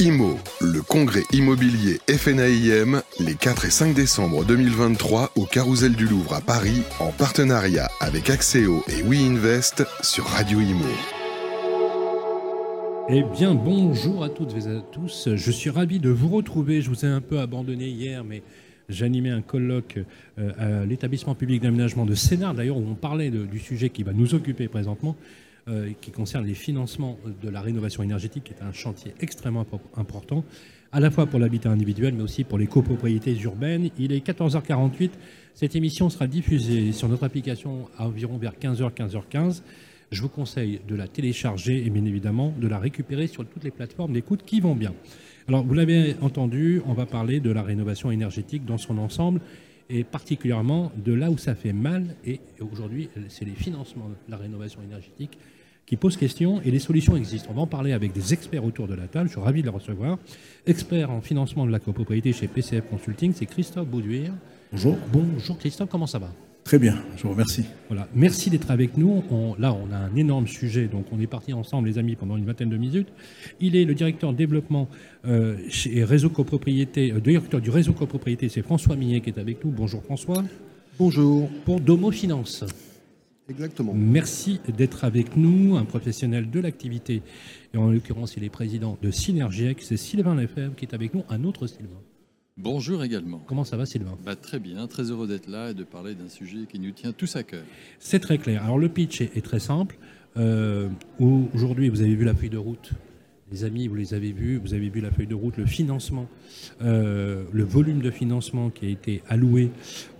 IMO, le congrès immobilier FNAIM, les 4 et 5 décembre 2023 au Carousel du Louvre à Paris, en partenariat avec Axéo et WeInvest sur Radio IMO. Eh bien, bonjour à toutes et à tous. Je suis ravi de vous retrouver. Je vous ai un peu abandonné hier, mais j'animais un colloque euh, à l'établissement public d'aménagement de Sénart, d'ailleurs, où on parlait du sujet qui va nous occuper présentement. Euh, qui concerne les financements de la rénovation énergétique, qui est un chantier extrêmement important, à la fois pour l'habitat individuel, mais aussi pour les copropriétés urbaines. Il est 14h48. Cette émission sera diffusée sur notre application à environ vers 15h, 15h15. Je vous conseille de la télécharger et bien évidemment de la récupérer sur toutes les plateformes d'écoute qui vont bien. Alors, vous l'avez entendu, on va parler de la rénovation énergétique dans son ensemble et particulièrement de là où ça fait mal. Et aujourd'hui, c'est les financements de la rénovation énergétique qui pose question et les solutions existent. On va en parler avec des experts autour de la table. Je suis ravi de les recevoir. Expert en financement de la copropriété chez PCF Consulting, c'est Christophe Bauduire. Bonjour. Bonjour Christophe, comment ça va? Très bien, je vous remercie. Voilà, merci d'être avec nous. là, on a un énorme sujet, donc on est parti ensemble, les amis, pendant une vingtaine de minutes. Il est le directeur développement euh, chez Réseau Copropriété, euh, directeur du réseau copropriété, c'est François Millet qui est avec nous. Bonjour François. Bonjour. Pour Domo Finance. Exactement. Merci d'être avec nous, un professionnel de l'activité. Et en l'occurrence, il est président de Synergiex. C'est Sylvain Lefebvre qui est avec nous, un autre Sylvain. Bonjour également. Comment ça va Sylvain? Bah, Très bien, très heureux d'être là et de parler d'un sujet qui nous tient tous à cœur. C'est très clair. Alors le pitch est, très simple. Euh, aujourd'hui, vous avez vu la feuille de route les amis, vous les avez vus, vous avez vu la feuille de route, le financement, euh, le volume de financement qui a été alloué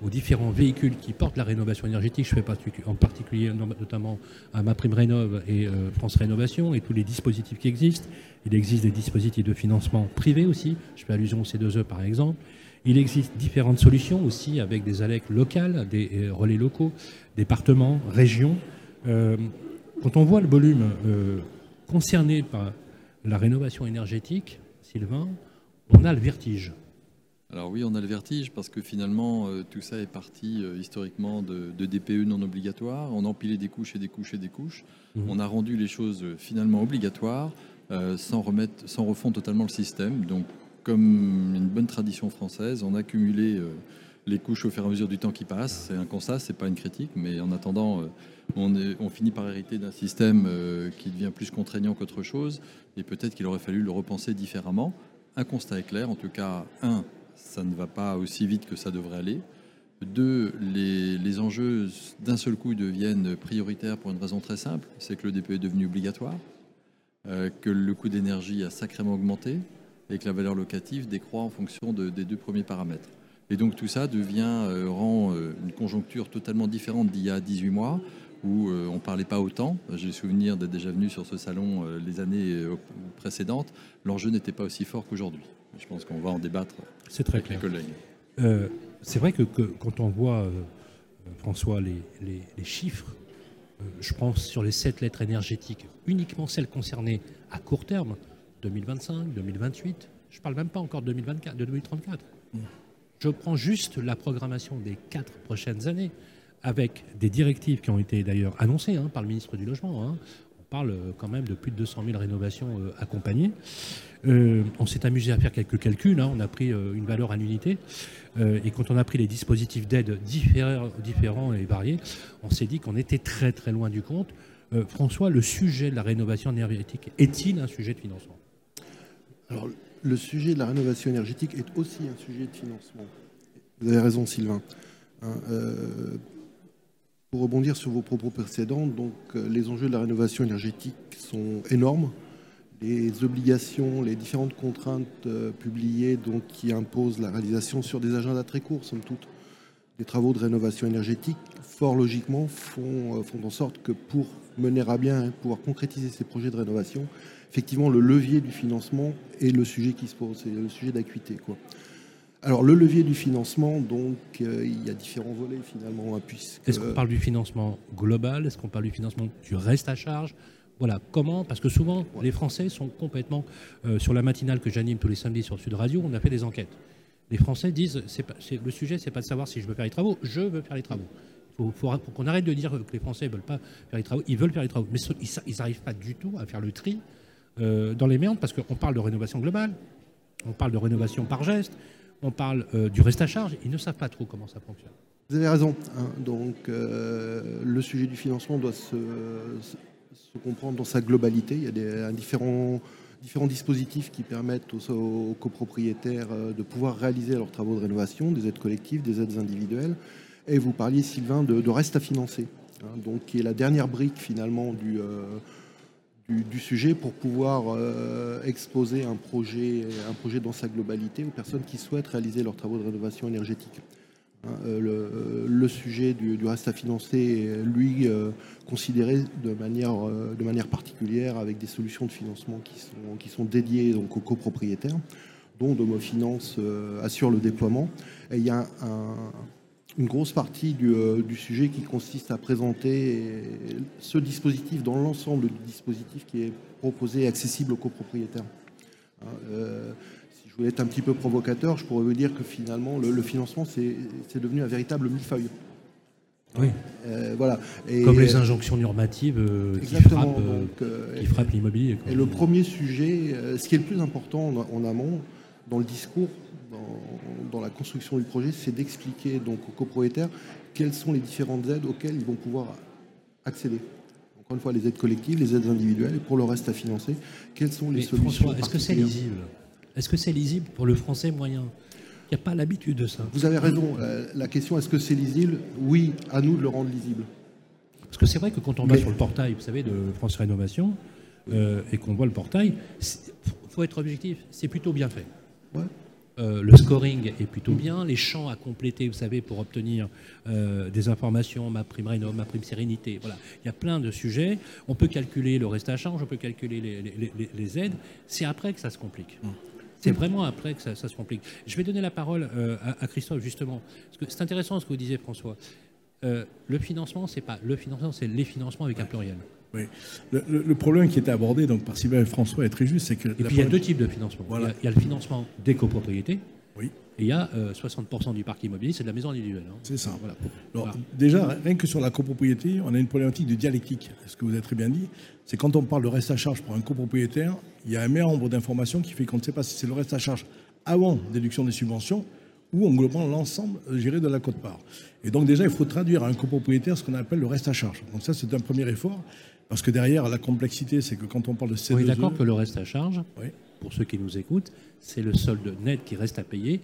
aux différents véhicules qui portent la rénovation énergétique. Je fais en particulier notamment à ma prime Rénov et euh, France Rénovation et tous les dispositifs qui existent. Il existe des dispositifs de financement privés aussi. Je fais allusion au C2E par exemple. Il existe différentes solutions aussi avec des ALEC locales, des euh, relais locaux, départements, régions. quand on voit le volume concerné par la rénovation énergétique, Sylvain, on a le vertige. Alors oui, on a le vertige parce que finalement, euh, tout ça est parti euh, historiquement de, DPE non obligatoires. On a empilé des couches et des couches et des couches. Mhm. On a rendu les choses euh, finalement obligatoires sans, remettre, sans refondre totalement le système. Donc, comme une bonne tradition française, on a accumulé les couches au fur et à mesure du temps qui passe. C'est un constat, c'est pas une critique, mais en attendant, on, finit par hériter d'un système qui devient plus contraignant qu'autre chose et peut-être qu'il aurait fallu le repenser différemment. Un constat est clair, en tout cas, un, ça ne va pas aussi vite que ça devrait aller. Deux, les, enjeux d'un seul coup deviennent prioritaires pour une raison très simple, c'est que le DPE est devenu obligatoire, euh, que le coût d'énergie a sacrément augmenté et que la valeur locative décroît en fonction des deux premiers paramètres. Et donc tout ça devient, euh, rend euh, une conjoncture totalement différente d'il y a 18 mois, où euh, on ne parlait pas autant. J'ai le souvenir d'être déjà venu sur ce salon les années précédentes. L'enjeu n'était pas aussi fort qu'aujourd'hui. Je pense qu'on va en débattre C'est très avec clair. collègues. c'est vrai que, quand on voit, François, les, les, chiffres, je pense sur les sept lettres énergétiques, uniquement celles concernées à court terme, 2025, 2028, je ne parle même pas encore de 2024, de 2034. Mm. Je prends juste la programmation des quatre prochaines années avec des directives qui ont été d'ailleurs annoncées hein, par le ministre du Logement. Hein. On parle euh, quand même de plus de 200 000 rénovations euh, accompagnées. Euh, on s'est amusé à faire quelques calculs. Hein. On a pris une valeur à l'unité. et quand on a pris les dispositifs d'aide différents, et variés, on s'est dit qu'on était très très loin du compte. François, le sujet de la rénovation énergétique est-il un sujet de financement? Le sujet de la rénovation énergétique est aussi un sujet de financement. Vous avez raison, Sylvain. Pour rebondir sur vos propos précédents, donc, euh, les enjeux de la rénovation énergétique sont énormes. Les obligations, les différentes contraintes euh, publiées donc, qui imposent la réalisation sur des agendas très courts, somme toute, des travaux de rénovation énergétique, fort logiquement, font, euh, font en sorte que pour mener à bien, hein, pouvoir concrétiser ces projets de rénovation, effectivement, le levier du financement est le sujet qui se pose, c'est le sujet d'acuité. Quoi. Alors le levier du financement, donc euh, il y a différents volets finalement. Hein, Est-ce qu'on parle du financement global? Est-ce qu'on parle du financement du reste à charge? Voilà, comment? Parce que souvent, les Français sont complètement... Euh, sur la matinale que j'anime tous les samedis sur Sud Radio, on a fait des enquêtes. Les Français disent, c'est pas, le sujet, c'est pas de savoir si je veux faire les travaux, je veux faire les travaux. Il faut, qu'on arrête de dire que les Français ne veulent pas faire les travaux, ils veulent faire les travaux. Mais ils n'arrivent pas du tout à faire le tri dans les méandres parce qu'on parle de rénovation globale, on parle de rénovation par geste, on parle du reste à charge. Ils ne savent pas trop comment ça fonctionne. Vous avez raison. Hein. Donc, le sujet du financement doit se, comprendre dans sa globalité. Il y a des, différents, différents dispositifs qui permettent aux, copropriétaires de pouvoir réaliser leurs travaux de rénovation, des aides collectives, des aides individuelles. Et vous parliez, Sylvain, de, reste à financer, hein, qui est la dernière brique finalement du, euh, sujet pour pouvoir euh, exposer un projet dans sa globalité aux personnes qui souhaitent réaliser leurs travaux de rénovation énergétique. Hein, euh, le, sujet du, reste à financer est, lui, considéré de manière, de manière particulière avec des solutions de financement qui sont, qui sont dédiées donc, aux copropriétaires, dont Domo Finance assure le déploiement. Et il y a un une grosse partie euh, du, sujet qui consiste à présenter ce dispositif dans l'ensemble du dispositif qui est proposé et accessible aux copropriétaires. Euh, voulais être un petit peu provocateur, je pourrais vous dire que finalement, le, financement, c'est devenu un véritable millefeuille. Oui. Euh, voilà. Comme les injonctions normatives qui frappent, l'immobilier. Et le premier sujet, ce qui est le plus important en amont, dans le discours, dans, la construction du projet, c'est d'expliquer donc aux copropriétaires quelles sont les différentes aides auxquelles ils vont pouvoir accéder. Encore une fois, les aides collectives, les aides individuelles, et pour le reste à financer, quelles sont les solutions Est-ce que c'est lisible? Est-ce que c'est lisible pour le français moyen? Il n'y a pas l'habitude de ça. Vous avez raison. La question, est-ce que c'est lisible? Oui, à nous de le rendre lisible. Parce que c'est vrai que quand on va sur le portail, vous savez, de France Rénovation, euh, et qu'on voit le portail, il faut être objectif, c'est plutôt bien fait. Ouais. Euh, le scoring est plutôt bien. Les champs à compléter, vous savez, pour obtenir euh, des informations, ma prime réno, ma prime sérénité. Voilà, il y a plein de sujets. On peut calculer le reste à charge, on peut calculer les, aides. C'est après que ça se complique. C'est vraiment après que ça, se complique. Je vais donner la parole euh, à, Christophe justement. c'est intéressant ce que vous disiez, François. le financement, c'est pas le financement, c'est les financements avec un pluriel. Oui. Le, problème qui était abordé donc, par Sylvain et François est très juste, c'est que... Et puis il y a deux types de financement. Voilà. Il, y a, le financement des copropriétés, oui. Et il y a 60% euh, du parc immobilier, c'est de la maison individuelle. Hein. C'est ça. Alors, Déjà, rien que sur la copropriété, on a une problématique de dialectique. Ce que vous avez très bien dit, c'est quand on parle de reste à charge pour un copropriétaire, il y a un nombre d'informations qui fait qu'on ne sait pas si c'est le reste à charge avant déduction des subventions ou englobant l'ensemble géré de la cote-part. Et donc déjà, il faut traduire à un copropriétaire ce qu'on appelle le reste à charge. Donc ça, c'est un premier effort. Parce que derrière, la complexité, c'est que quand on parle de c Oui, d'accord que le reste à charge, pour ceux qui nous écoutent, c'est le solde net qui reste à payer,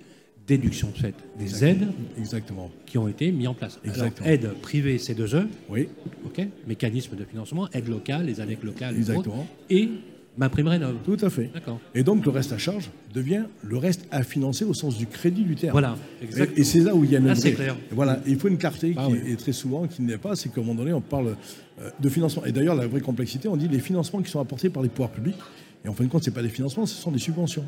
déduction faite des aides Exactement. qui ont été mis en place. Exactement. aide privée C2E, oui. ok, mécanisme de financement, aide locale, les ANEC locales, Exactement. et Ma prime rénov. Tout à fait. D'accord. Et donc le reste à charge devient le reste à financer au sens du crédit du terme. Voilà, exactement. Et, c'est là où il y a une. c'est clair. Voilà, il faut une clarté ah qui est très souvent qui n'est pas, c'est qu'à un moment donné, on parle euh, de financement. Et d'ailleurs, la vraie complexité, on dit les financements qui sont apportés par les pouvoirs publics. Et en fin de compte, ce n'est pas des financements, ce sont des subventions.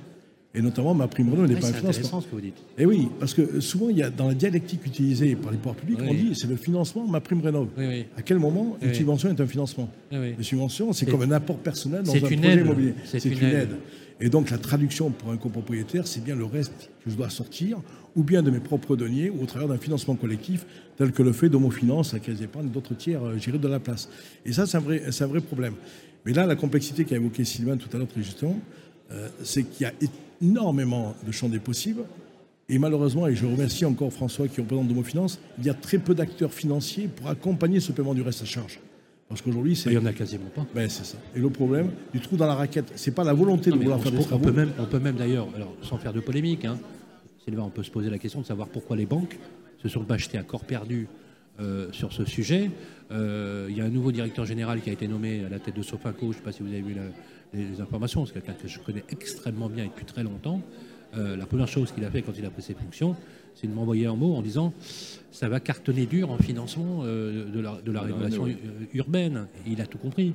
Et notamment, ma prime Renault n'est pas un financement. ce que vous dites. Et oui, parce que souvent, il y a dans la dialectique utilisée par les pouvoirs publics, on dit c'est le financement, ma prime Rénov. à quel moment une subvention est un financement Une subvention, c'est comme un apport personnel dans un projet immobilier. C'est une, aide. Et donc, la traduction pour un copropriétaire, c'est bien le reste que je dois sortir, ou bien de mes propres deniers, ou au travers d'un financement collectif, tel que le fait Finance, à Caisse d'épargne, d'autres tiers gérés de la place. Et ça, c'est un, vrai, un vrai problème. Mais là, la complexité qu'a évoqué Sylvain tout à l'heure, très justement, euh, c'est qu'il y a énormément de champs des possibles. Et malheureusement, et je remercie encore François qui représente Domo Finance, il y a très peu d'acteurs financiers pour accompagner ce paiement du reste à charge. Parce qu'aujourd'hui, c'est. Il n'y en a quasiment pas. Ben, c'est ça. Et le problème, du trou dans la raquette, c'est pas la volonté de vouloir faire des travaux. On peut même, on peut même d'ailleurs, alors sans faire de polémique, hein, Sylvain, on peut se poser la question de savoir pourquoi les banques se sont pas achetées à corps perdu euh, sur ce sujet. Euh, il y a un nouveau directeur général qui a été nommé à la tête de Sofaco. Je ne sais pas si vous avez vu la, les, informations. C'est quelqu'un que je connais extrêmement bien et depuis très longtemps. Euh, la première chose qu'il a fait quand il a pris ses fonctions, c'est de m'envoyer un mot en disant ça va cartonner dur en financement euh, de la, de la rénovation urbaine. Et il a tout compris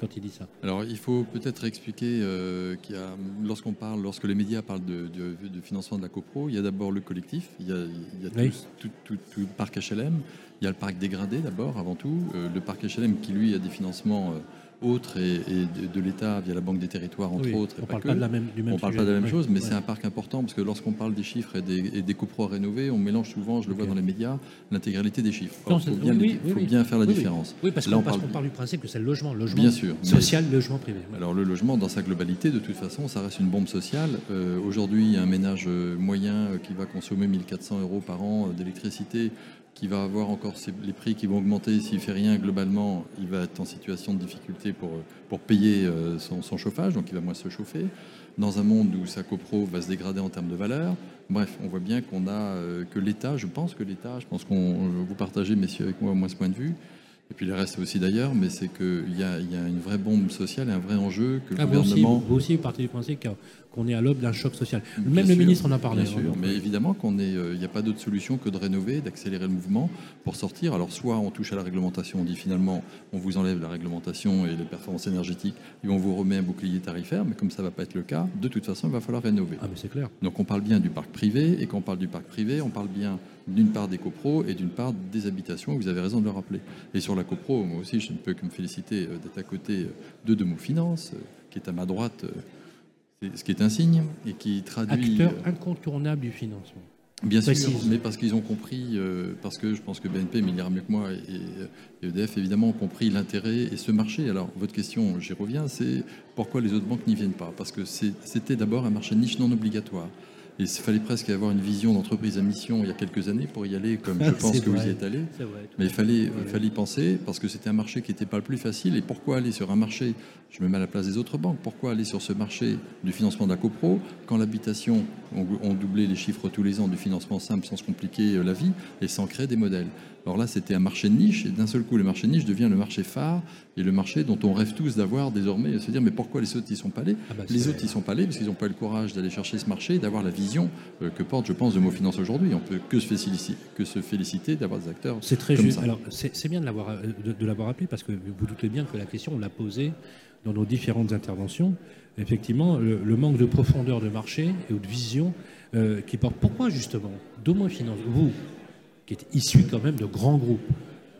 quand il dit ça. Alors il faut peut-être expliquer euh, qu'il y a, lorsqu'on parle, lorsque les médias parlent de, de, financement de la copro, il y a d'abord le collectif, il y a, il y a tout, tout, tout, le parc HLM, il y a le parc dégradé d'abord, avant tout, le parc HLM qui lui a des financements autres et, de, l'État via la Banque des Territoires, entre autres. On ne parle pas, de la même, du même On parle pas de la même chose, mais c'est un parc important parce que lorsqu'on parle des chiffres et des, et des copros à rénover, on mélange souvent, je le vois dans les médias, l'intégralité des chiffres. Il faut, bien, faut bien, faire la différence. Oui, parce qu'on parle... parle... du principe que c'est le logement, le logement bien sûr, social, le logement privé. Alors le logement, dans sa globalité, de toute façon, ça reste une bombe sociale. Euh, aujourd'hui, un ménage euh, moyen euh, qui va consommer 1400 euros par an d'électricité qui va avoir encore les prix qui vont augmenter. S'il fait rien, globalement, il va être en situation de difficulté pour, payer euh, son, chauffage, donc il va moins se chauffer. Dans un monde où sa copro va se dégrader en termes de valeur. Bref, on voit bien euh, que l'État, je pense que l'État, je pense qu'on vous partagez, messieurs, avec moi au moins ce point de vue, et puis le reste aussi d'ailleurs, mais c'est qu'il y a, y a une vraie bombe sociale et un vrai enjeu que le ah, gouvernement... Vous aussi, vous partez du principe qu'on est à l'aube d'un choc social. Même le ministre en a parlé. Bien sûr, mais évidemment qu'on est, il n'y a pas d'autre solution que de rénover, d'accélérer le mouvement pour sortir. Alors soit on touche à la réglementation, on dit finalement on vous enlève la réglementation et les performances énergétiques et on vous remet un bouclier tarifaire, mais comme ça ne va pas être le cas, de toute façon il va falloir rénover. Ah mais c'est clair. Donc on parle bien du parc privé et quand on parle du parc privé, on parle bien d'une part des copros et d'une part des habitations, vous avez raison de le rappeler. Et sur la copro, moi aussi, je ne peux que me féliciter euh, d'être à côté euh, de Demo Finance, euh, qui est à ma droite, ce qui est un signe et qui traduit... Acteur incontournable du financement. Bien sûr, mais parce qu'ils ont compris, parce que je pense que BNP, mais il ira mieux que moi, et, EDF évidemment ont compris l'intérêt et ce marché. Alors votre question, j'y reviens, c'est pourquoi les autres banques n'y viennent pas? Parce que c'était d'abord un marché niche non obligatoire il fallait presque avoir une vision d'entreprise à mission il y a quelques années pour y aller, comme je pense que vous y êtes allé. Mais il fallait, y penser parce que c'était un marché qui n'était pas le plus facile. Et pourquoi aller sur un marché Je me mets à la place des autres banques. Pourquoi aller sur ce marché du financement de la copro quand l'habitation, on, doublait les chiffres tous les ans du financement simple sans se compliquer euh, la vie et sans créer des modèles? Alors là, c'était un marché de niche, et d'un seul coup, le marché de niche devient le marché phare, et le marché dont on rêve tous d'avoir désormais, se dire, mais pourquoi les autres n'y sont pas allés? Ah bah, Les autres n'y sont pas allés parce qu'ils n'ont pas eu le courage d'aller chercher ce marché et d'avoir la vision euh, que porte, je pense, de Finance aujourd'hui. On peut que se féliciter, que se féliciter d'avoir des acteurs. C'est très juste. Alors, c'est bien de l'avoir euh, de, l'avoir appelé, parce que vous doutez bien que la question, on l'a posée dans nos différentes interventions. Effectivement, le, manque de profondeur de marché et de vision euh, qui porte. Pourquoi justement Domo Finance, vous, qui est issu quand même de grands groupes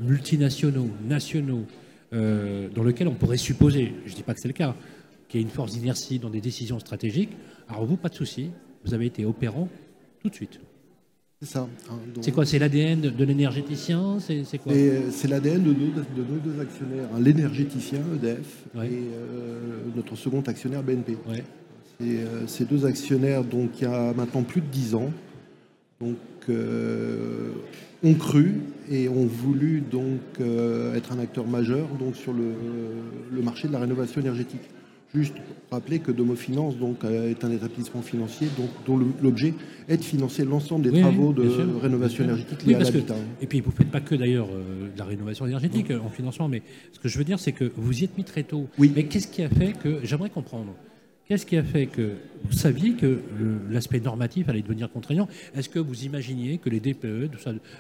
multinationaux, nationaux, euh, dans lesquels on pourrait supposer, je ne dis pas que c'est le cas, qu'il y a une force d'inertie dans des décisions stratégiques. Alors vous, pas de souci, vous avez été opérant tout de suite. C'est ça. Hein, c'est quoi C'est l'ADN de, l'énergéticien C'est quoi euh, C'est l'ADN de, nos deux actionnaires, hein, l'énergéticien EDF et euh, notre second actionnaire BNP. ces deux actionnaires, donc il y a maintenant plus de 10 ans, donc, euh, ont cru et ont voulu donc euh, être un acteur majeur donc sur le, marché de la rénovation énergétique. Juste rappeler que Domo Finance donc, euh, est un établissement financier donc, dont l'objet est de financer l'ensemble des travaux de rénovation énergétique liés à l'habitat. Et puis vous ne faites pas que d'ailleurs de la rénovation énergétique en financement, mais ce que je veux dire c'est que vous y êtes mis très tôt. Oui. Mais qu'est-ce qui a fait que, j'aimerais comprendre, Qu'est-ce qui a fait que vous saviez que l'aspect normatif allait devenir contraignant? Est-ce que vous imaginiez que les DPE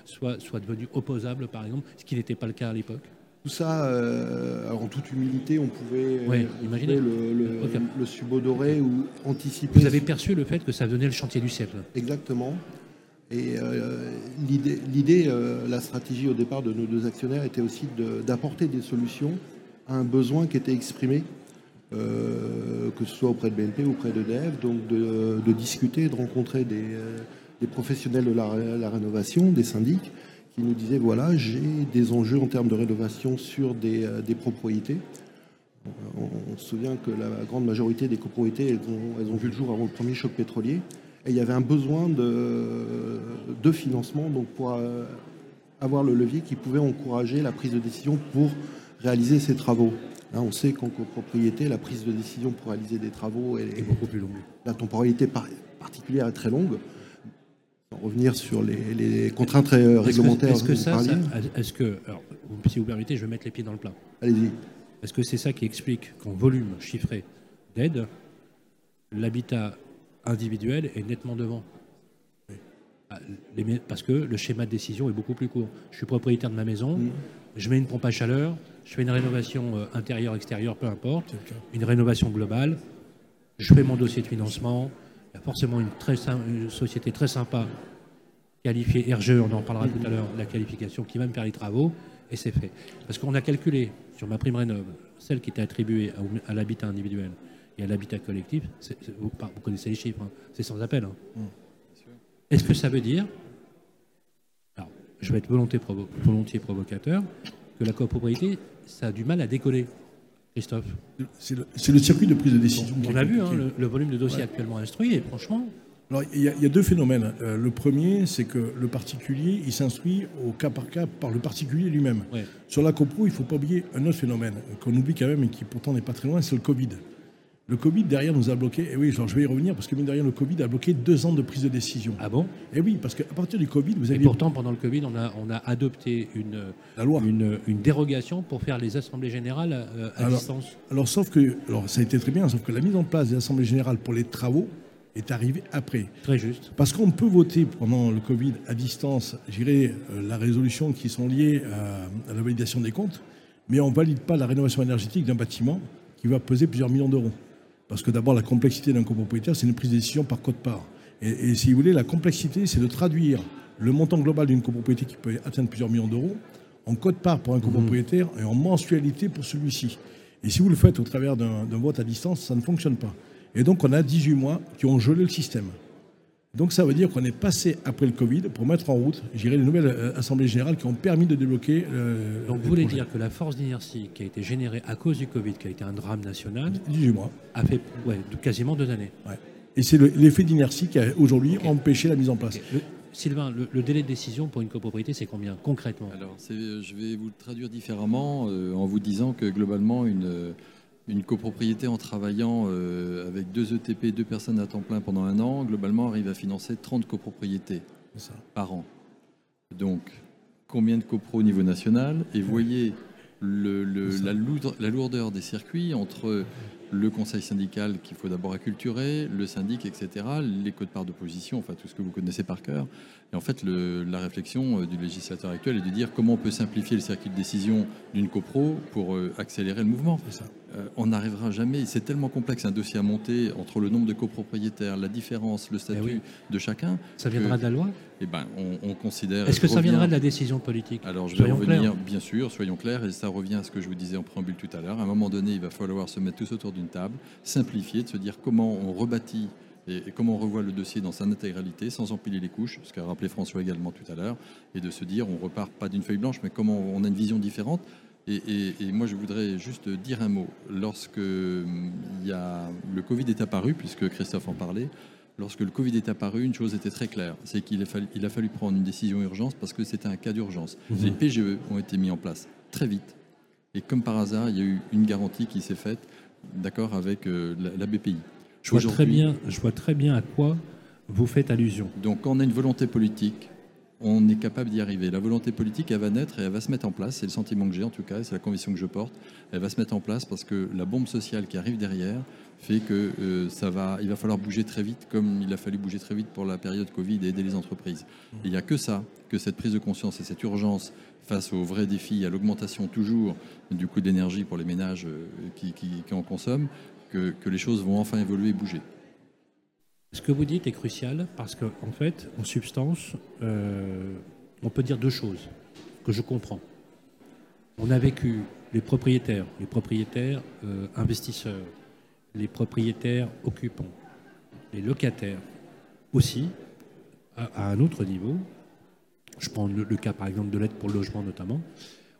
soient, soient devenus opposables, par exemple, ce qui n'était pas le cas à l'époque? Tout ça, euh, en toute humilité, on pouvait euh, imaginer le, le, subodorer ou anticiper. Vous avez perçu le fait que ça devenait le chantier du siècle Exactement. Et euh, l'idée, la stratégie au départ de nos deux actionnaires était aussi d'apporter des solutions à un besoin qui était exprimé euh, que ce soit auprès de BNP ou auprès d'EDF, donc de, discuter, de rencontrer des, euh, professionnels de la, rénovation, des syndics, qui nous disaient voilà, j'ai des enjeux en termes de rénovation sur des, euh, propriétés. On, se souvient que la grande majorité des copropriétés, elles ont, vu le jour avant le premier choc pétrolier. Et il y avait un besoin de, de financement donc pour avoir le levier qui pouvait encourager la prise de décision pour réaliser ces travaux on sait qu'en copropriété, la prise de décision pour réaliser des travaux est, beaucoup plus longue. La temporalité particulière est très longue. Revenir sur les, contraintes réglementaires. Est-ce que, ça, est-ce que, alors, si vous permettez, je vais mettre les pieds dans le plat. Allez-y. Est-ce que c'est ça qui explique qu'en volume chiffré d'aide, l'habitat individuel est nettement devant ah, Parce que le schéma de décision est beaucoup plus court. Je suis propriétaire de ma maison, je mets une pompe à chaleur, je fais une rénovation euh, intérieure, extérieure, peu importe, une rénovation globale, je fais mon dossier de financement, il y a forcément une, très, société très sympa, qualifiée RGE, on en parlera tout à l'heure, la qualification, qui va me faire les travaux, Et c'est fait. Parce qu'on a calculé sur ma prime rénov, celle qui était attribuée à, l'habitat individuel et à l'habitat collectif, vous, connaissez les chiffres, hein, c'est sans appel. Hein. Mmh. Est-ce que ça veut dire, alors je vais être volontiers, volontiers provocateur, que la copropriété, ça a du mal à décoller? Christophe C'est le, circuit de prise de décision. on a vu hein, le, volume de dossiers actuellement instruits et franchement. Alors, il y, a deux phénomènes. Euh, le premier, c'est que le particulier, il s'instruit au cas par cas par le particulier lui-même. Sur la copro, il ne faut pas oublier un autre phénomène qu'on oublie quand même et qui pourtant n'est pas très loin, c'est le Covid. Le Covid, derrière, nous a bloqué. Et oui, genre, je vais y revenir parce que, derrière, le Covid a bloqué deux ans de prise de décision. Ah bon? Et oui, parce qu'à partir du Covid, vous avez. Et pourtant, pendant le Covid, on a, on a adopté une, La loi. Une, une dérogation pour faire les assemblées générales euh, à, distance. Alors, sauf que. Alors, ça a été très bien, sauf que la mise en place des assemblées générales pour les travaux est arrivée après. Très juste. Parce qu'on peut voter pendant le Covid à distance, j'irai euh, la résolution qui sont liées à, à la validation des comptes, mais on ne valide pas la rénovation énergétique d'un bâtiment qui va peser plusieurs millions d'euros. Parce que d'abord, la complexité d'un copropriétaire, c'est une prise de décision par code-part. Et, si vous voulez, la complexité, c'est de traduire le montant global d'une copropriété qui peut atteindre plusieurs millions d'euros en code-part pour un copropriétaire et en mensualité pour celui-ci. Et si vous le faites au travers d'un vote à distance, ça ne fonctionne pas. Et donc, on a 18 mois qui ont gelé le système. Donc ça veut dire qu'on est passé après le Covid pour mettre en route, j'irai les nouvelles euh, assemblées générales qui ont permis de débloquer. Euh, Donc vous voulez dire que la force d'inertie qui a été générée à cause du Covid, qui a été un drame national, 18 mois, a fait quasiment deux années. Et c'est l'effet d'inertie qui a aujourd'hui empêché la mise en place. Sylvain, le, délai de décision pour une copropriété, c'est combien concrètement? Alors, je vais vous le traduire différemment euh, en vous disant que globalement, une une copropriété en travaillant euh, avec deux ETP, deux personnes à temps plein pendant un an, globalement arrive à financer 30 copropriétés par an. Donc, combien de copros au niveau national? Et voyez le, la, la, lourdeur des circuits entre le conseil syndical qu'il faut d'abord acculturer, le syndic, etc., les codes parts d'opposition, enfin tout ce que vous connaissez par cœur. Et en fait, la réflexion euh, du législateur actuel est de dire comment on peut simplifier le circuit de décision d'une copro pour euh, accélérer le mouvement. Ça. Euh, on n'arrivera jamais, c'est tellement complexe un dossier à monter entre le nombre de copropriétaires, la différence, le statut eh de chacun. Ça viendra de la loi? Eh ben, on, considère. Est-ce que ça viendra de la décision politique? Alors, je vais revenir, bien sûr, soyons clairs, et ça revient à ce que je vous disais en préambule tout à l'heure. À un moment donné, il va falloir se mettre tous autour d'une table, simplifier, de se dire comment on rebâtit et, comment on revoit le dossier dans sa intégralité sans empiler les couches, ce qu'a rappelé François également tout à l'heure, et de se dire on repart pas d'une feuille blanche, mais comment on a une vision différente. Et, moi, je voudrais juste dire un mot. Lorsque hum, il y a, le Covid est apparu, puisque Christophe en parlait, lorsque le Covid est apparu, une chose était très claire, c'est qu'il a, fallu, il a fallu prendre une décision urgence parce que c'était un cas d'urgence. Mmh. Les PGE ont été mis en place très vite. Et comme par hasard, il y a eu une garantie qui s'est faite, d'accord, avec euh, la BPI. Je vois, très bien, je vois très bien à quoi vous faites allusion. Donc, quand on a une volonté politique, on est capable d'y arriver. La volonté politique, elle va naître et elle va se mettre en place. C'est le sentiment que j'ai en tout cas, c'est la conviction que je porte. Elle va se mettre en place parce que la bombe sociale qui arrive derrière fait que euh, ça va, il va falloir bouger très vite, comme il a fallu bouger très vite pour la période Covid et aider les entreprises. il n'y a que ça, que cette prise de conscience et cette urgence face aux vrais défis, à l'augmentation toujours du coût d'énergie pour les ménages euh, qui, qui en consomment, que, les choses vont enfin évoluer et bouger. Ce que vous dites est crucial parce qu'en en fait, en substance, euh, on peut dire deux choses que je comprends. On a vécu les propriétaires, les propriétaires euh, investisseurs, les propriétaires occupants, les locataires aussi, à, un autre niveau. Je prends le, le cas par exemple de l'aide pour le logement notamment.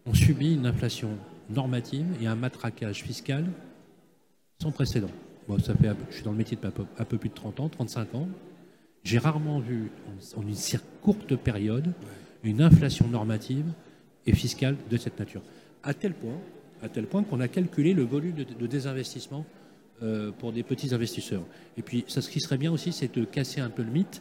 On subit une inflation normative et un matraquage fiscal sans précédent. Moi, ça fait, je suis dans le métier depuis un peu, plus de 30 ans, 35 ans. J'ai rarement vu, en, une si courte période, une inflation normative et fiscale de cette nature. À tel point, à tel point qu'on a calculé le volume de, désinvestissement euh, pour des petits investisseurs. Et puis, ça, ce qui serait bien aussi, c'est de casser un peu le mythe.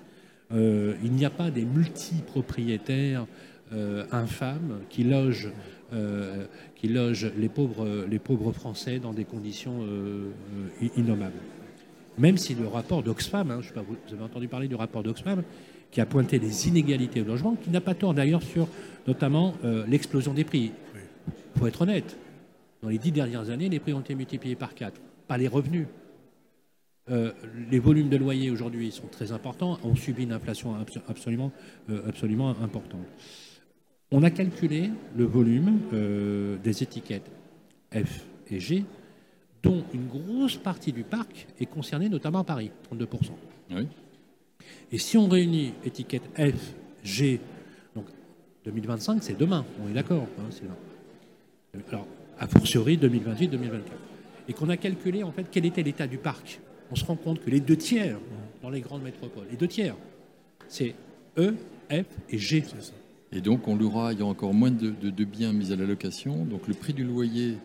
Euh, il n'y a pas des multipropriétaires euh, infâmes qui logent euh, qui loge les pauvres, les pauvres Français dans des conditions euh, euh, innommables. Même si le rapport d'Oxfam, hein, je sais pas, vous avez entendu parler du rapport d'Oxfam, qui a pointé les inégalités au logement, qui n'a pas tort d'ailleurs sur notamment l'explosion des prix. Il faut être honnête, dans les dix dernières années, les prix ont été multipliés par quatre, pas les revenus. les volumes de loyers aujourd'hui sont très importants, on subit une inflation absolument, absolument importante. On a calculé le volume euh, des étiquettes F et G, dont une grosse partie du parc est concernée, notamment à Paris, 32%. Oui. Et si on réunit étiquette F, G, donc 2025, c'est demain, on est d'accord. hein, c'est là. Alors, a fortiori 2028-2024. Et qu'on a calculé en fait quel était l'état du parc. On se rend compte que les deux tiers dans les grandes métropoles, les deux tiers, c'est E, F et G. Et donc, on l'aura, il y a encore moins de, de- de biens mis à la location. Donc, le prix du loyer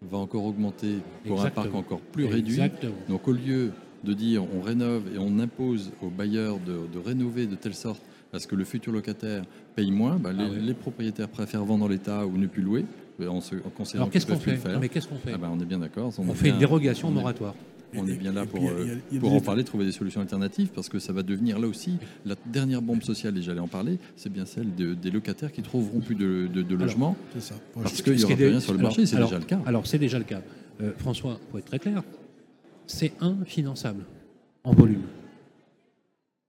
va encore augmenter pour un parc encore plus réduit. Exactement. Donc, au lieu de dire on rénove et on impose aux bailleurs de, de rénover de telle sorte à ce que le futur locataire paye moins, bah, les, Ah ouais. les propriétaires préfèrent vendre en l'état ou ne plus louer. En, se, en Alors qu'est-ce qu'on fait le faire. Non, mais qu'est-ce qu'on fait? Ah bah, on est bien d'accord. On fait bien- une dérogation au on est- moratoire. On est bien là pour, euh, pour en parler, trouver des solutions alternatives, parce que ça va devenir là aussi la dernière bombe sociale, et j'allais en parler, c'est bien celle de- des locataires qui trouveront plus de, de- de logement, C'est ça. parce Ce qu'il n'y aura plus rien sur le alors- marché, c'est déjà le cas. Alors, c'est déjà le cas. Euh, François, pour être très clair, c'est infinançable en volume.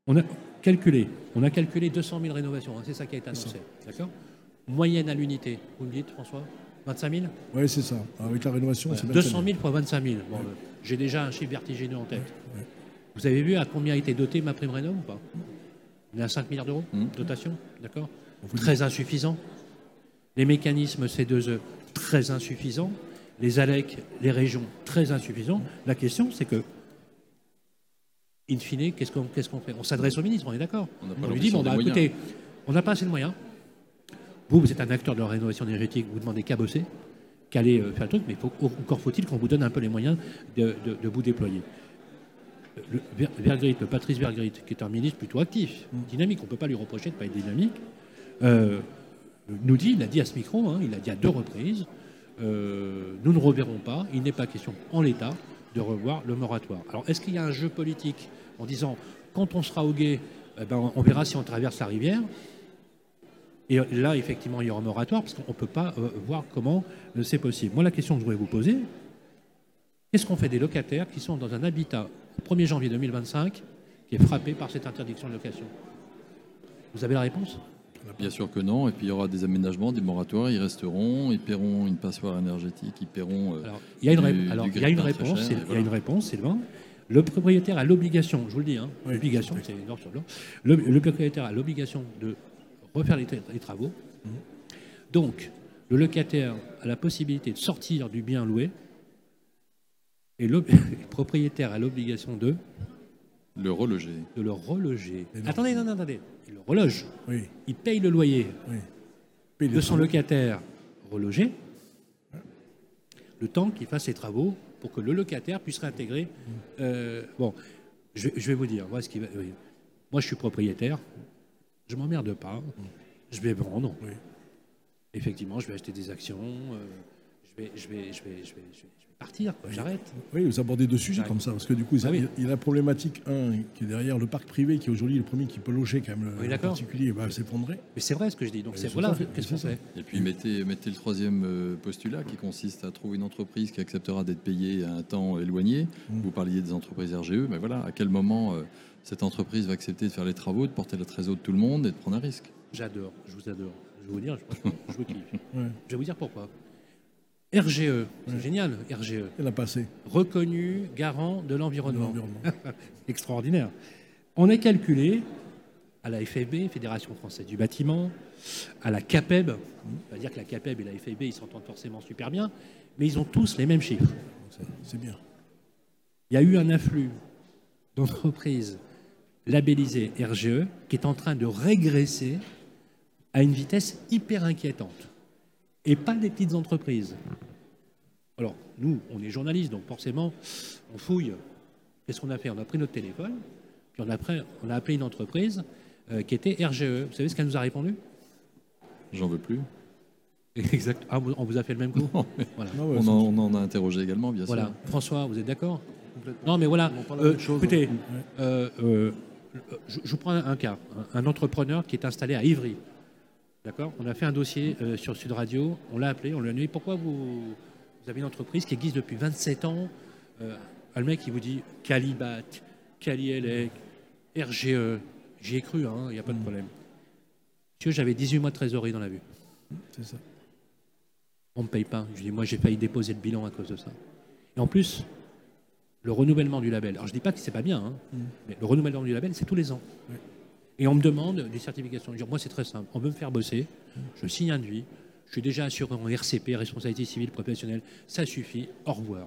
On a calculé, on a calculé 200 000 rénovations, hein, c'est ça qui a été annoncé. D'accord? Moyenne à l'unité, vous me dites, François? 25 000 Oui, c'est ça. Avec la rénovation, c'est 200 000 fois 25 000. Bon, euh, J'ai déjà un chiffre vertigineux en tête. Vous avez vu à combien a été dotée ma prime rénov ou pas? On est à 5 milliards d'euros Mhm. dotation, d'accord? Très insuffisant. Les mécanismes C2E, très insuffisants. Les ALEC, les régions, très insuffisants. La question, c'est que, in fine, qu'est-ce qu'on qu'est-ce qu'on fait? On s'adresse au ministre, on est d'accord On On lui dit, bon, bah, écoutez, on n'a pas assez de moyens. Vous, vous êtes un acteur de la rénovation énergétique, vous demandez qu'à bosser, qu'à aller euh, faire le truc, mais faut- encore faut-il qu'on vous donne un peu les moyens de, de- de vous déployer. Le, Patrice Vergrit, qui est un ministre plutôt actif, dynamique, on ne peut pas lui reprocher de ne pas être dynamique, euh, nous dit, il a dit à ce micro, hein, il a dit à deux reprises, euh, nous ne reverrons pas, il n'est pas question en l'état de revoir le moratoire. Alors est-ce qu'il y a un jeu politique en disant, quand on sera au guet, eh ben, on verra si on traverse la rivière et là, effectivement, il y aura un moratoire parce qu'on ne peut pas euh, voir comment euh, c'est possible. Moi, la question que je voudrais vous poser, qu'est-ce qu'on fait des locataires qui sont dans un habitat au 1er janvier 2025 qui est frappé par cette interdiction de location? Vous avez la réponse? Bien sûr que non, et puis il y aura des aménagements, des moratoires, ils resteront, ils paieront une passoire énergétique, ils paieront... euh, Alors, il y a une, ré- du- alors, du il y a une grille-pain très réponse, cher, il y a une réponse, Sylvain. Le propriétaire a l'obligation, je vous le dis, hein, Oui, l'obligation, c'est c'est noir sur blanc. Le, le propriétaire a l'obligation de refaire les, tra- les travaux. Donc, le locataire a la possibilité de sortir du bien loué et le, propriétaire a l'obligation de, le reloger. de le reloger. Non. Attendez, non, non, attendez. Il le reloge. Oui, Il paye le loyer oui. Paye les de son travaux. locataire relogé le temps qu'il fasse ses travaux pour que le locataire puisse réintégrer. euh, bon, je, je vais vous dire, moi, ce qui va- oui. moi je suis propriétaire, je m'emmerde pas, je vais vendre. Oui. Effectivement, je vais acheter des actions, euh, je, vais, je, vais, je, vais, je, vais, je vais- je vais partir, j'arrête. Oui, vous abordez deux sujets comme ça, parce que du coup, Ah oui. il y a- il y a la problématique, un, qui est derrière le parc privé, qui est aujourd'hui le premier qui peut loger quand même le, Oui, le d'accord. particulier, va s'effondrer. Mais c'est vrai ce que je dis, donc c'est voilà, qu'est-ce qu'on fait? Et puis mettez, mettez le troisième euh, postulat qui consiste à trouver une entreprise qui acceptera d'être payée à un temps éloigné. Mm. Vous parliez des entreprises RGE, mais voilà, à quel moment euh, cette entreprise va accepter de faire les travaux, de porter la trésor de tout le monde et de prendre un risque? J'adore, je vous adore. Je vais vous dire, je, je vous kiffe. Ouais. Je vais vous dire pourquoi. RGE, génial, RGE. Il a passé. reconnu garant de l'environnement. Extraordinaire. On est calculé à la FFB, Fédération française du bâtiment, à la CAPEB, c'est-à-dire que la CAPEB et la FFB, ils s'entendent forcément super bien, mais ils ont tous les mêmes chiffres. C'est bien. Il y a eu un afflux d'entreprises labellisées RGE qui est en train de régresser à une vitesse hyper inquiétante. Et pas des petites entreprises. Alors, nous, on est journalistes, donc forcément, on fouille. Qu'est-ce qu'on a fait? On a pris notre téléphone, puis on a, pris- on a appelé une entreprise euh, qui était RGE. Vous savez ce qu'elle nous a répondu? J'en veux plus. Exact. Ah, on vous a fait le même coup? Voilà. Non, ouais, On en, on en a interrogé également, bien Voilà. sûr. François, vous êtes d'accord? Non, mais voilà. Euh, chose, écoutez, euh, euh, je, je vous prends un, cas. Un, un entrepreneur qui est installé à Ivry. D'accord? On a fait un dossier euh, sur Sud Radio. On l'a appelé. On lui a dit pourquoi vous, vous avez une entreprise qui existe depuis 27 ans euh, Le mec, il vous dit Calibat, Calielec, RGE. J'y ai cru, hein, il n'y a pas de problème. Monsieur, j'avais 18 mois de trésorerie dans la vue. C'est ça. On ne me paye pas. Je dis, moi, j'ai failli déposer le bilan à cause de ça. Et en plus, le renouvellement du label. Alors, je ne dis pas que c'est pas bien, hein, Mm. mais le renouvellement du label, c'est tous les ans. Et on me demande des certifications. Je dis, moi, c'est très simple. On veut me faire bosser. Je signe un devis. Je suis déjà assuré en RCP, responsabilité civile professionnelle. Ça suffit. Au revoir.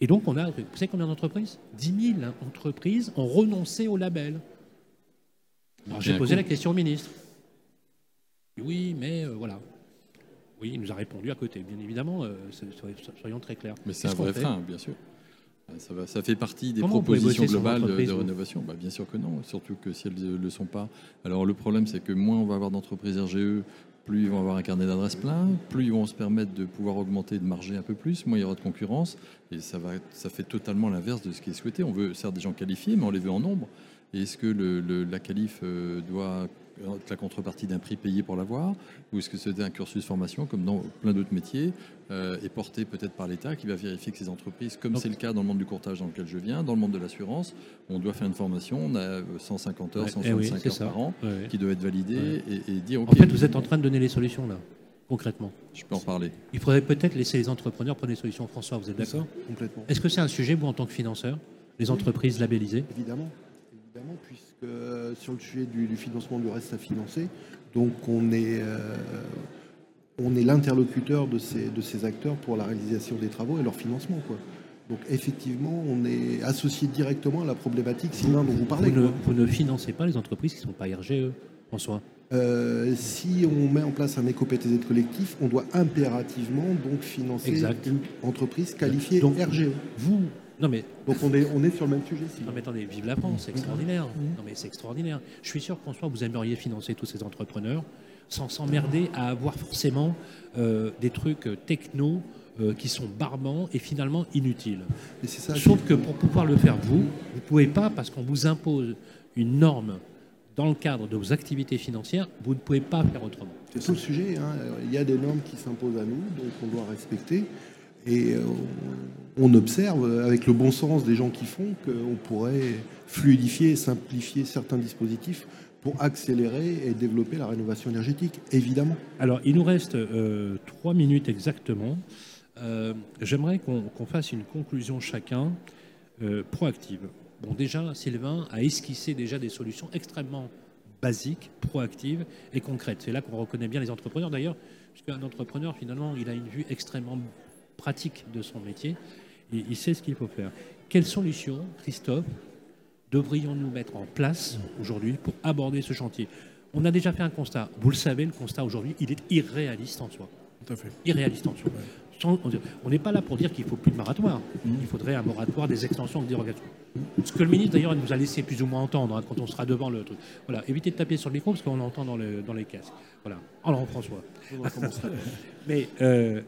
Et donc, on a, vous savez combien d'entreprises? 10 000 entreprises ont renoncé au label. Alors, j'ai posé la question au ministre. Oui, mais euh, voilà. Oui, il nous a répondu à côté, bien évidemment, euh, so- so- soyons très clairs. Mais c'est un vrai frein, bien sûr. Ça, va, ça fait partie des Comment propositions globales de, rénovation? Bah, bien sûr que non, surtout que si elles ne le sont pas. Alors le problème, c'est que moins on va avoir d'entreprises RGE, plus ils vont avoir un carnet d'adresses plein, plus ils vont se permettre de pouvoir augmenter, de marger un peu plus, moins il y aura de concurrence. Et ça, fait totalement l'inverse de ce qui est souhaité. On veut certes des gens qualifiés, mais on les veut en nombre. Et est-ce que le, le- la qualif euh, doit la contrepartie d'un prix payé pour l'avoir Ou est-ce que c'est un cursus formation, comme dans plein d'autres métiers, euh, est porté peut-être par l'État qui va vérifier que ces entreprises, comme c'est le cas dans le monde du courtage dans lequel je viens, dans le monde de l'assurance, on doit faire une formation, on a 150 heures, Ouais, 165 eh oui, heures ça. par an, Ouais, qui doit être validée et, et dire, OK, En fait, vous êtes en train de donner les solutions, là, concrètement. je peux en parler. Il faudrait peut-être laisser les entrepreneurs prendre les solutions. François, vous êtes d'accord Complètement. Est-ce que c'est un sujet, vous, en tant que financeur Les entreprises labellisées? Évidemment, évidemment, puisque euh, sur le sujet du, du financement du reste à financer, donc on est, euh, on est l'interlocuteur de ces, de ces acteurs pour la réalisation des travaux et leur financement. Quoi. Donc effectivement, on est associé directement à la problématique Sylvain dont vous parlez. vous ne, quoi. vous ne financez pas les entreprises qui ne sont pas RGE, François Euh, si on met en place un éco-PTZ collectif, on doit impérativement donc financer Exact. une entreprise qualifiée Donc- RGE. Vous Non, mais Donc on est, on est sur le même sujet. Sylvain. Non mais attendez, vive la France, c'est extraordinaire. Non mais c'est extraordinaire. Je suis sûr, François, vous aimeriez financer tous ces entrepreneurs sans s'emmerder à avoir forcément euh, des trucs euh, techno euh, qui sont barbants et finalement inutiles. Et c'est ça. Sauf que pour pouvoir le faire vous, vous pouvez pas parce qu'on vous impose une norme dans le cadre de vos activités financières, vous ne pouvez pas faire autrement. C'est tout le sujet. hein. Il y a des normes qui s'imposent à nous, donc on doit respecter. Et euh, on, observe, avec le bon sens des gens qui font, qu'on pourrait fluidifier simplifier certains dispositifs pour accélérer et développer la rénovation énergétique, évidemment. Alors, il nous reste euh, trois minutes exactement. Euh, J'aimerais qu'on fasse une conclusion chacun proactive. Bon, déjà, Sylvain a esquissé déjà des solutions extrêmement basiques, proactives et concrètes. C'est là qu'on reconnaît bien les entrepreneurs. D'ailleurs, puisqu'un entrepreneur, finalement, il a une vue extrêmement pratique de son métier. Il sait ce qu'il faut faire. Quelles solutions, Christophe, devrions-nous mettre en place aujourd'hui pour aborder ce chantier? On a déjà fait un constat. Vous le savez, le constat aujourd'hui, il est irréaliste en soi. Tout à fait. Irréaliste en soi. Sans- On n'est pas là pour dire qu'il faut plus de moratoire. Il faudrait un moratoire, des extensions, des dérogations. Ce que le ministre, d'ailleurs, nous a laissé plus ou moins entendre hein, quand on sera devant le truc. Voilà, évitez de taper sur le micro parce qu'on l'entend dans, le- dans les casques. Voilà. Alors, François. Mais euh,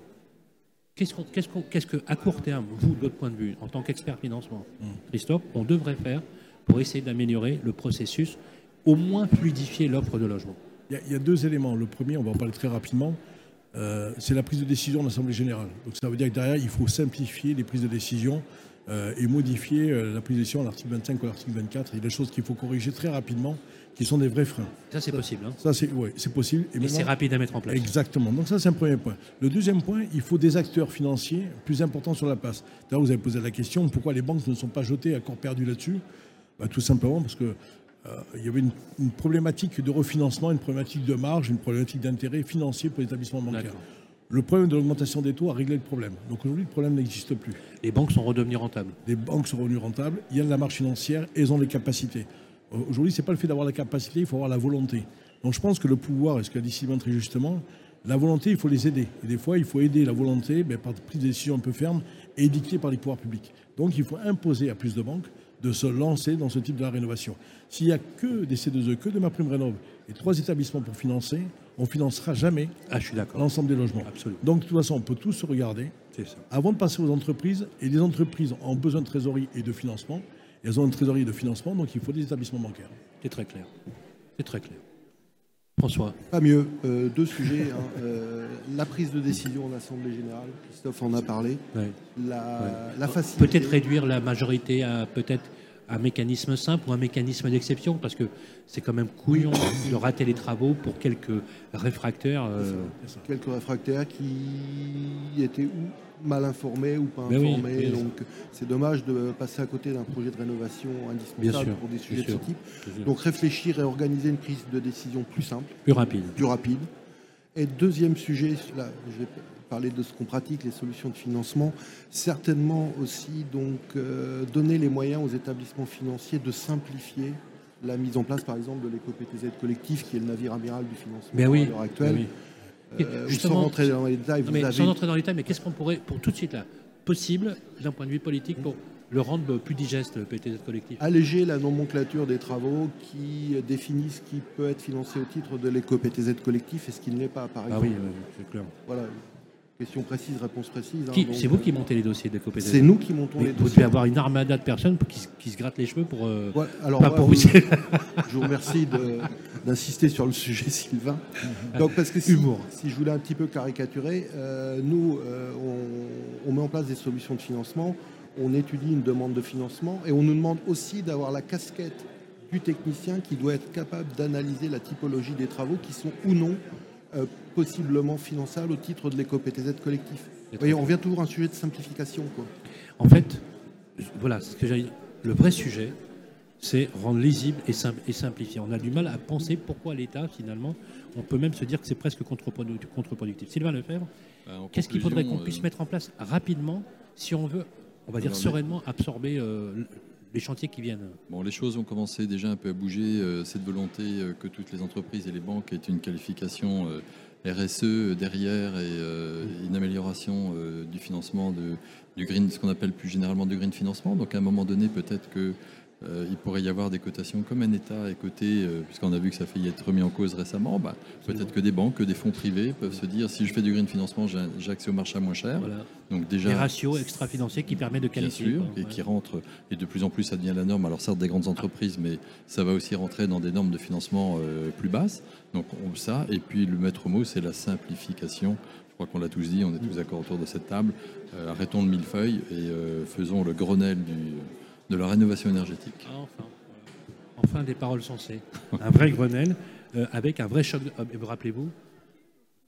qu'est-ce qu'on, qu'est-ce qu'on, qu'est-ce que, à court terme, vous, de votre point de vue, en tant qu'expert financement, Christophe, on devrait faire pour essayer d'améliorer le processus, au moins fluidifier l'offre de logement? Il y, a, il y a deux éléments. Le premier, on va en parler très rapidement, euh, c'est la prise de décision de l'Assemblée générale. Donc ça veut dire que derrière, il faut simplifier les prises de décision euh, et modifier euh, la décision à l'article 25 ou à l'article 24. Il y a des choses qu'il faut corriger très rapidement, qui sont des vrais freins. Ça, c'est possible. Hein. Ça, c'est ouais, possible. Et c'est rapide à mettre en place. Exactement. Donc ça, c'est un premier point. Le deuxième point, il faut des acteurs financiers plus importants sur la place. D'ailleurs, vous avez posé la question, pourquoi les banques ne sont pas jetées à corps perdu là-dessus? Bah, Tout simplement parce que euh, il y avait une, une problématique de refinancement, une problématique de marge, une problématique d'intérêt financier pour les établissements bancaires. D'accord. Le problème de l'augmentation des taux a réglé le problème. Donc aujourd'hui, le problème n'existe plus. Les banques sont redevenues rentables. Les banques sont revenues rentables, il y a de la marge financière et elles ont les capacités. Euh, Aujourd'hui, ce n'est pas le fait d'avoir la capacité, il faut avoir la volonté. Donc je pense que le pouvoir, et ce qu'a dit Sylvain très justement, la volonté, il faut les aider. Et des fois, il faut aider la volonté ben, par prise de décision un peu ferme et dictée par les pouvoirs publics. Donc il faut imposer à plus de banques de se lancer dans ce type de la rénovation. S'il n'y a que des C2E, que de ma prime rénov et trois établissements pour financer, on ne financera jamais Ah, l'ensemble des logements. Absolument. Donc de toute façon, on peut tous se regarder C'est ça. avant de passer aux entreprises, et les entreprises ont besoin de trésorerie et de financement, elles ont une trésorerie et de financement, donc il faut des établissements bancaires. C'est très clair. C'est très clair. François, Pas mieux. Euh, deux sujets. hein. Euh, la prise de décision en Assemblée Générale, Christophe en a parlé. ouais. La, Ouais. la facilité. peut-être réduire la majorité à peut-être un mécanisme simple ou un mécanisme d'exception Parce que c'est quand même couillon de rater les travaux pour quelques réfractaires. euh, Quelques réfractaires qui étaient ou mal informés ou pas Ben informés. oui. donc c'est dommage de passer à côté d'un projet de rénovation indispensable sûr, pour des sujets de ce type. Donc réfléchir et organiser une prise de décision plus simple, plus rapide. plus rapide. Et deuxième sujet, là, je vais parler de ce qu'on pratique, les solutions de financement. Certainement aussi donc euh, donner les moyens aux établissements financiers de simplifier la mise en place, par exemple, de l'éco-PTZ collectif, qui est le navire amiral du financement Ben oui, à l'heure actuelle. ben oui. Euh, sans rentrer dans les détails, vous mais avez sans entrer dans les détails, mais qu'est-ce qu'on pourrait, pour tout de suite là, possible d'un point de vue politique pour le rendre plus digeste, le PTZ collectif? Alléger la nomenclature des travaux qui définit ce qui peut être financé au titre de l'éco-PTZ collectif et ce qui ne l'est pas, par Ah exemple. oui, oui, c'est clair. Voilà. Question précise, réponse précise. hein, C'est vous qui montez les dossiers de PTZ C'est nous qui montons Mais les Vous dossiers. devez avoir une armada de personnes qui, se- qui se grattent les cheveux pour. euh, Ouais, alors, pas ouais, pour vous- vous. Je vous remercie d'insister sur le sujet, Sylvain. Donc, parce que si, Humour. si je voulais un petit peu caricaturer, euh, nous, euh, on, on met en place des solutions de financement, on étudie une demande de financement et on nous demande aussi d'avoir la casquette du technicien qui doit être capable d'analyser la typologie des travaux qui sont ou non euh, possiblement finançables au titre de l'éco-PTZ collectif. Vous voyez, on vient toujours à un sujet de simplification. Quoi. En fait, voilà, ce que j'allais dire. Le vrai sujet, c'est rendre lisible et, sim- et simplifier. On a du mal à penser pourquoi l'État, finalement, on peut même se dire que c'est presque contre-produ- contre-productif. Sylvain Lefebvre, Bah, en qu'est-ce qu'il faudrait qu'on conclusion, puisse euh, mettre en place rapidement si on veut, on va dire sereinement, absorber euh, les chantiers qui viennent Bon, les choses ont commencé déjà un peu à bouger. euh, cette volonté euh, que toutes les entreprises et les banques aient une qualification euh, RSE derrière et une amélioration du financement de, du green, ce qu'on appelle plus généralement du green financement. Donc à un moment donné, peut-être que euh, il pourrait y avoir des cotations comme un État est coté, euh, puisqu'on a vu que ça a failli être remis en cause récemment. Bah, peut-être que des banques, que des fonds privés peuvent se dire si je fais du green financement, j'ai accès au marché à moins cher. Voilà. Donc déjà Des ratios extra-financiers qui permettent de Bien qualifier. sûr, quoi. et Ouais. qui rentre, et de plus en plus ça devient la norme. Alors certes des grandes entreprises, mais ça va aussi rentrer dans des normes de financement euh, plus basses. Donc on, ça, et puis le maître mot, c'est la simplification. Je crois qu'on l'a tous dit, on est tous d'accord autour de cette table. Euh, arrêtons le millefeuille et euh, faisons le Grenelle du, de la rénovation énergétique. Ah, enfin, des paroles sensées. Un vrai Grenelle, euh, avec un vrai choc. de- vous rappelez-vous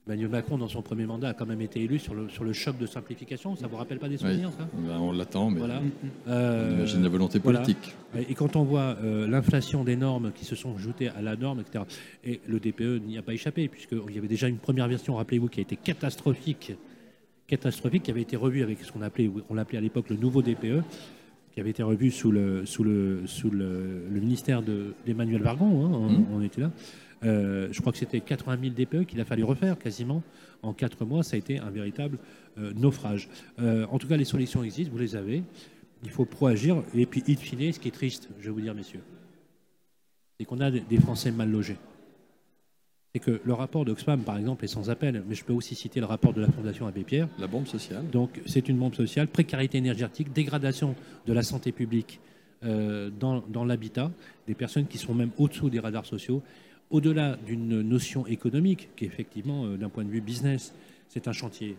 Emmanuel Macron, dans son premier mandat, a quand même été élu sur le, sur le choc de simplification. Ça vous rappelle pas des Oui, souvenirs, ça? Ben, on l'attend, mais Voilà. on Euh, imagine la volonté voilà. politique. Et quand on voit euh, l'inflation des normes qui se sont ajoutées à la norme, etc., et le DPE n'y a pas échappé, puisqu'il y avait déjà une première version, rappelez-vous, qui a été catastrophique, catastrophique, qui avait été revue avec ce qu'on appelait, on l'appelait à l'époque le nouveau DPE, qui avait été revu sous le, sous le, sous le, le ministère de- d'Emmanuel Vargon, hein, on, Mhm. on était là. Euh, je crois que c'était 80 000 DPE qu'il a fallu refaire quasiment en quatre mois. Ça a été un véritable euh, naufrage. Euh, en tout cas, les solutions existent, vous les avez. Il faut proagir. Et puis, in fine, ce qui est triste, je vais vous dire, messieurs, c'est qu'on a des Français mal logés. C'est que le rapport d'Oxfam, par exemple, est sans appel, mais je peux aussi citer le rapport de la Fondation Abbé Pierre. La bombe sociale. Donc, c'est une bombe sociale, précarité énergétique, dégradation de la santé publique euh, dans, dans l'habitat, des personnes qui sont même au-dessous des radars sociaux, au-delà d'une notion économique, qui effectivement, euh, d'un point de vue business, c'est un chantier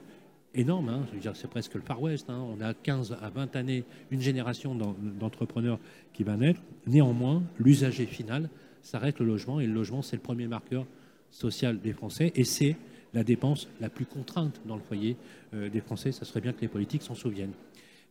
énorme. hein. Je veux dire, c'est presque le Far West. hein. On a 15 à 20 années, une génération d'en- d'entrepreneurs qui va naître. Néanmoins, l'usager final, ça reste le logement, et le logement, c'est le premier marqueur social des Français, et c'est la dépense la plus contrainte dans le foyer euh, des Français. Ça serait bien que les politiques s'en souviennent.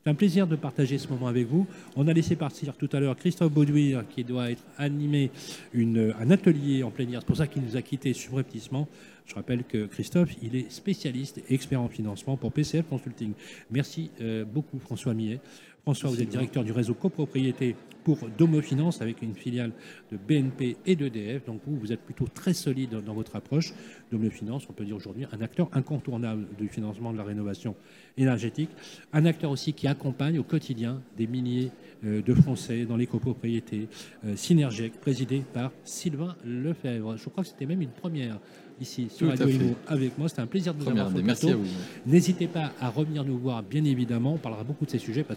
C'est un plaisir de partager ce moment avec vous. On a laissé partir tout à l'heure Christophe Baudouir qui doit être animé une, un atelier en plénière. C'est pour ça qu'il nous a quittés subrepticement. Je rappelle que Christophe, il est spécialiste et expert en financement pour PCF Consulting. Merci euh, beaucoup François Millet. François, vous êtes directeur du réseau copropriété pour Domo Finance avec une filiale de BNP et d'EDF. Donc vous, vous êtes plutôt très solide dans votre approche. Domo Finance, on peut dire aujourd'hui un acteur incontournable du financement de la rénovation énergétique. Un acteur aussi qui accompagne au quotidien des milliers euh, de Français dans les copropriétés. Euh, Synergec, présidé par Sylvain Lefebvre. Je crois que c'était même une première ici sur Tout Radio. Imo avec moi. C'était un plaisir de vous Première avoir Merci à vous. N'hésitez pas à revenir nous voir, bien évidemment. On parlera beaucoup de ces sujets que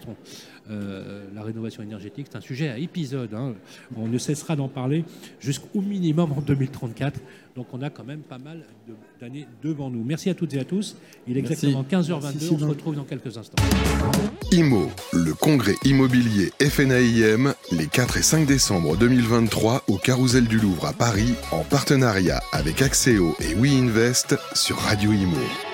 euh, la rénovation énergétique, c'est un sujet sujet à épisode. Hein. On ne cessera d'en parler jusqu'au minimum en 2034. Donc on a quand même pas mal d'années devant nous. Merci à toutes et à tous. Il est exactement 15h22. on se retrouve dans quelques instants. IMO, le congrès immobilier FNAIM, les 4 et 5 décembre 2023 au Carousel du Louvre à Paris, en partenariat avec Axéo et WeInvest sur Radio IMO.